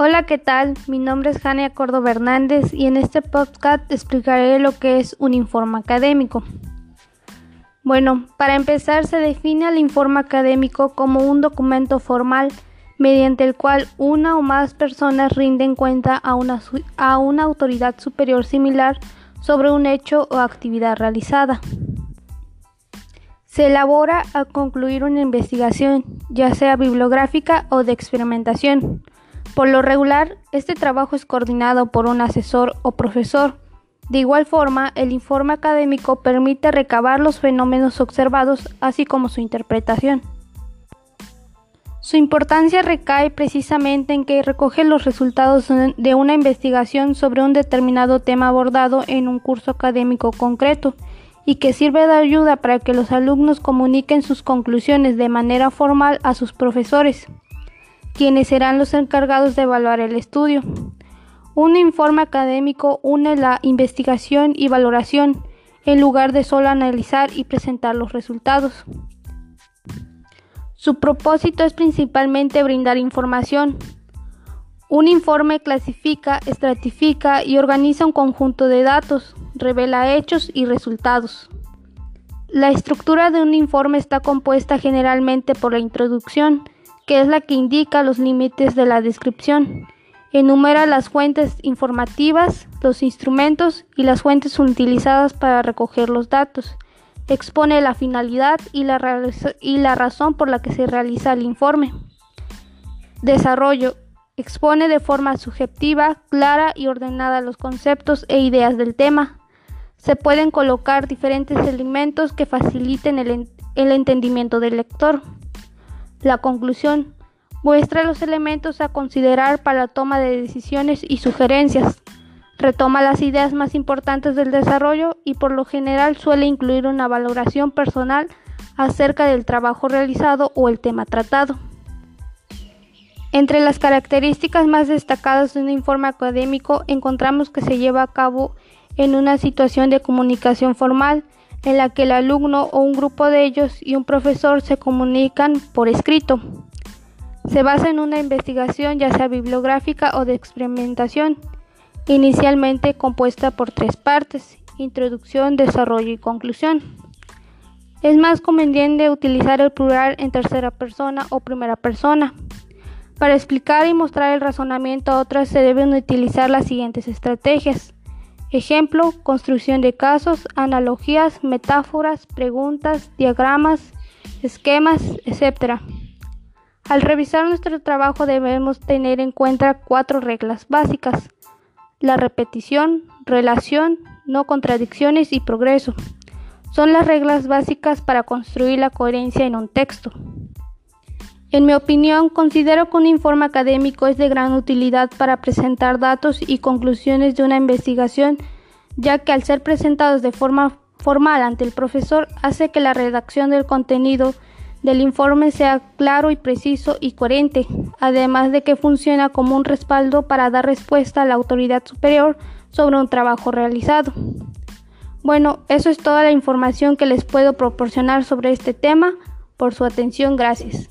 Hola, ¿qué tal? Mi nombre es Jania Córdoba Hernández y en este podcast explicaré lo que es un informe académico. Bueno, para empezar se define al informe académico como un documento formal mediante el cual una o más personas rinden cuenta a una, a una autoridad superior similar sobre un hecho o actividad realizada. Se elabora al concluir una investigación, ya sea bibliográfica o de experimentación. Por lo regular, este trabajo es coordinado por un asesor o profesor. De igual forma, el informe académico permite recabar los fenómenos observados, así como su interpretación. Su importancia recae precisamente en que recoge los resultados de una investigación sobre un determinado tema abordado en un curso académico concreto y que sirve de ayuda para que los alumnos comuniquen sus conclusiones de manera formal a sus profesores quienes serán los encargados de evaluar el estudio. Un informe académico une la investigación y valoración en lugar de solo analizar y presentar los resultados. Su propósito es principalmente brindar información. Un informe clasifica, estratifica y organiza un conjunto de datos, revela hechos y resultados. La estructura de un informe está compuesta generalmente por la introducción, que es la que indica los límites de la descripción. Enumera las fuentes informativas, los instrumentos y las fuentes utilizadas para recoger los datos. Expone la finalidad y la, razón por la que se realiza el informe. Desarrollo. Expone de forma subjetiva, clara y ordenada los conceptos e ideas del tema. Se pueden colocar diferentes elementos que faciliten el entendimiento del lector. La conclusión muestra los elementos a considerar para la toma de decisiones y sugerencias. Retoma las ideas más importantes del desarrollo y por lo general suele incluir una valoración personal acerca del trabajo realizado o el tema tratado. Entre las características más destacadas de un informe académico encontramos que se lleva a cabo en una situación de comunicación formal, en la que el alumno o un grupo de ellos y un profesor se comunican por escrito. Se basa en una investigación ya sea bibliográfica o de experimentación, inicialmente compuesta por tres partes, introducción, desarrollo y conclusión. Es más conveniente utilizar el plural en tercera persona o primera persona. Para explicar y mostrar el razonamiento a otras se deben utilizar las siguientes estrategias. Ejemplo, construcción de casos, analogías, metáforas, preguntas, diagramas, esquemas, etc. Al revisar nuestro trabajo debemos tener en cuenta cuatro reglas básicas. La repetición, relación, no contradicciones y progreso. Son las reglas básicas para construir la coherencia en un texto. En mi opinión, considero que un informe académico es de gran utilidad para presentar datos y conclusiones de una investigación, ya que al ser presentados de forma formal ante el profesor hace que la redacción del contenido del informe sea claro y preciso y coherente, además de que funciona como un respaldo para dar respuesta a la autoridad superior sobre un trabajo realizado. Bueno, eso es toda la información que les puedo proporcionar sobre este tema. Por su atención, gracias.